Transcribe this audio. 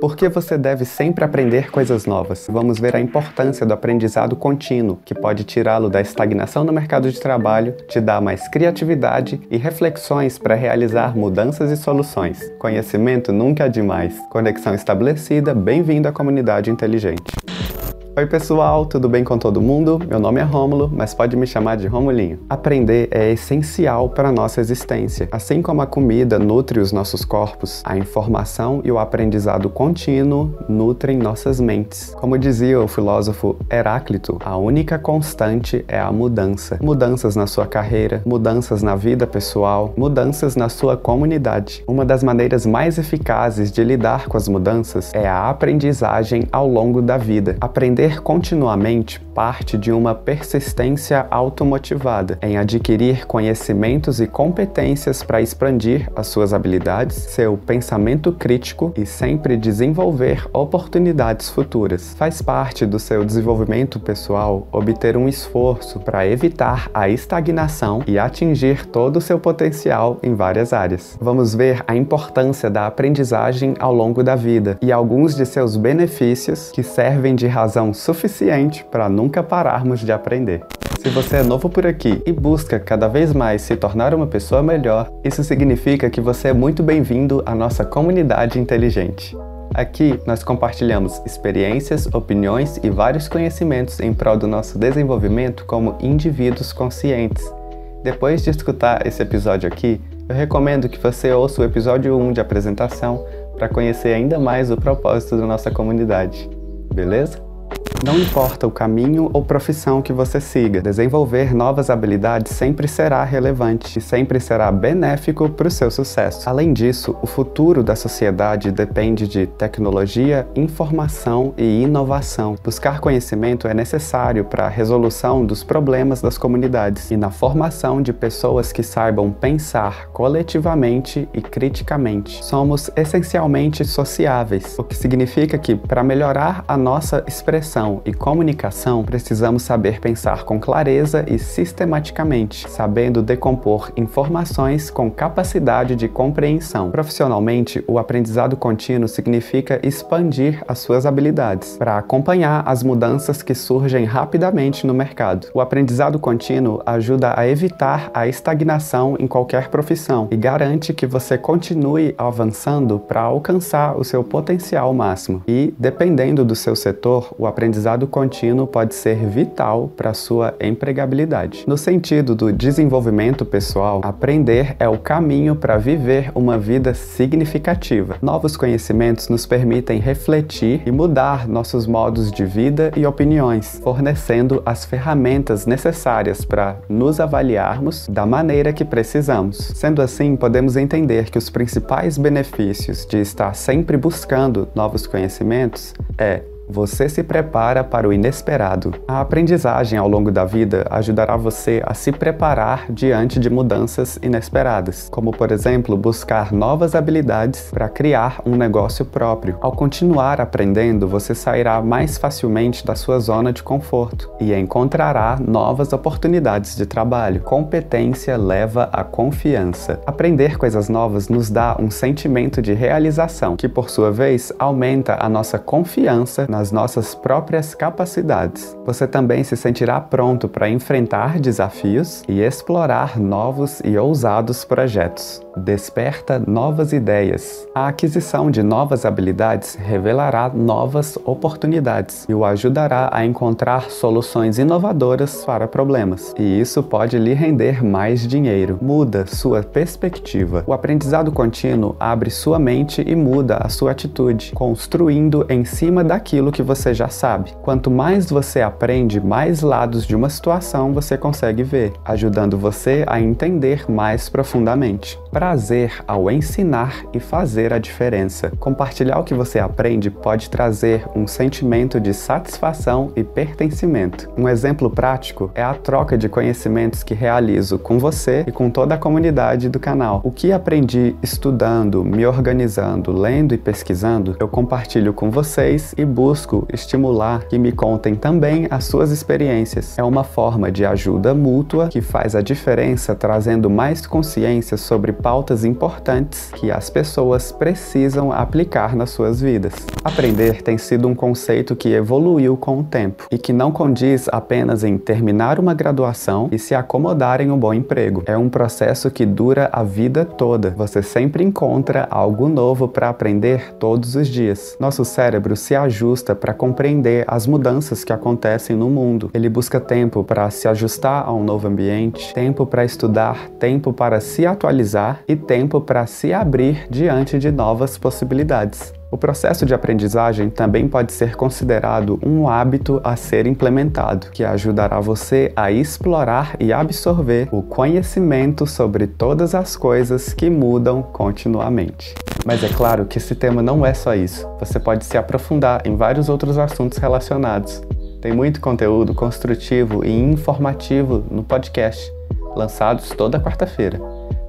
Por que você deve sempre aprender coisas novas? Vamos ver a importância do aprendizado contínuo, que pode tirá-lo da estagnação no mercado de trabalho, te dar mais criatividade e reflexões para realizar mudanças e soluções. Conhecimento nunca é demais. Conexão estabelecida, bem-vindo à comunidade inteligente. Oi pessoal, tudo bem com todo mundo? Meu nome é Rômulo, mas pode me chamar de Romulinho. Aprender é essencial para a nossa existência. Assim como a comida nutre os nossos corpos, a informação e o aprendizado contínuo nutrem nossas mentes. Como dizia o filósofo Heráclito, a única constante é a mudança. Mudanças na sua carreira, mudanças na vida pessoal, mudanças na sua comunidade. Uma das maneiras mais eficazes de lidar com as mudanças é a aprendizagem ao longo da vida. Aprender Aprender continuamente parte de uma persistência automotivada em adquirir conhecimentos e competências para expandir as suas habilidades, seu pensamento crítico e sempre desenvolver oportunidades futuras. Faz parte do seu desenvolvimento pessoal obter um esforço para evitar a estagnação e atingir todo o seu potencial em várias áreas. Vamos ver a importância da aprendizagem ao longo da vida e alguns de seus benefícios que servem de razão suficiente para nunca pararmos de aprender. Se você é novo por aqui e busca cada vez mais se tornar uma pessoa melhor, isso significa que você é muito bem-vindo à nossa comunidade inteligente. Aqui nós compartilhamos experiências, opiniões e vários conhecimentos em prol do nosso desenvolvimento como indivíduos conscientes. Depois de escutar esse episódio aqui, eu recomendo que você ouça o episódio 1 de apresentação para conhecer ainda mais o propósito da nossa comunidade. Beleza? Não importa o caminho ou profissão que você siga, desenvolver novas habilidades sempre será relevante e sempre será benéfico para o seu sucesso. Além disso, o futuro da sociedade depende de tecnologia, informação e inovação. Buscar conhecimento é necessário para a resolução dos problemas das comunidades e na formação de pessoas que saibam pensar coletivamente e criticamente. Somos essencialmente sociáveis, o que significa que, para melhorar a nossa expressão, e comunicação, precisamos saber pensar com clareza e sistematicamente, sabendo decompor informações com capacidade de compreensão. Profissionalmente, o aprendizado contínuo significa expandir as suas habilidades para acompanhar as mudanças que surgem rapidamente no mercado. O aprendizado contínuo ajuda a evitar a estagnação em qualquer profissão e garante que você continue avançando para alcançar o seu potencial máximo. E, dependendo do seu setor, o aprendizado aprendizado contínuo pode ser vital para sua empregabilidade. No sentido do desenvolvimento pessoal, aprender é o caminho para viver uma vida significativa. Novos conhecimentos nos permitem refletir e mudar nossos modos de vida e opiniões, fornecendo as ferramentas necessárias para nos avaliarmos da maneira que precisamos. Sendo assim, podemos entender que os principais benefícios de estar sempre buscando novos conhecimentos é você se prepara para o inesperado. A aprendizagem ao longo da vida ajudará você a se preparar diante de mudanças inesperadas, como por exemplo buscar novas habilidades para criar um negócio próprio. Ao continuar aprendendo, você sairá mais facilmente da sua zona de conforto e encontrará novas oportunidades de trabalho. Competência leva à confiança. Aprender coisas novas nos dá um sentimento de realização, que por sua vez aumenta a nossa confiança na nas nossas próprias capacidades. Você também se sentirá pronto para enfrentar desafios e explorar novos e ousados projetos desperta novas ideias. A aquisição de novas habilidades revelará novas oportunidades e o ajudará a encontrar soluções inovadoras para problemas. E isso pode lhe render mais dinheiro. Muda sua perspectiva. O aprendizado contínuo abre sua mente e muda a sua atitude, construindo em cima daquilo que você já sabe. Quanto mais você aprende, mais lados de uma situação você consegue ver, ajudando você a entender mais profundamente prazer ao ensinar e fazer a diferença. Compartilhar o que você aprende pode trazer um sentimento de satisfação e pertencimento. Um exemplo prático é a troca de conhecimentos que realizo com você e com toda a comunidade do canal. O que aprendi estudando, me organizando, lendo e pesquisando, eu compartilho com vocês e busco estimular que me contem também as suas experiências. É uma forma de ajuda mútua que faz a diferença trazendo mais consciência sobre pautas importantes que as pessoas precisam aplicar nas suas vidas. Aprender tem sido um conceito que evoluiu com o tempo e que não condiz apenas em terminar uma graduação e se acomodar em um bom emprego. É um processo que dura a vida toda. Você sempre encontra algo novo para aprender todos os dias. Nosso cérebro se ajusta para compreender as mudanças que acontecem no mundo. Ele busca tempo para se ajustar a um novo ambiente, tempo para estudar, tempo para se atualizar e tempo para se abrir diante de novas possibilidades. O processo de aprendizagem também pode ser considerado um hábito a ser implementado, que ajudará você a explorar e absorver o conhecimento sobre todas as coisas que mudam continuamente. Mas é claro que esse tema não é só isso. Você pode se aprofundar em vários outros assuntos relacionados. Tem muito conteúdo construtivo e informativo no podcast, lançados toda quarta-feira.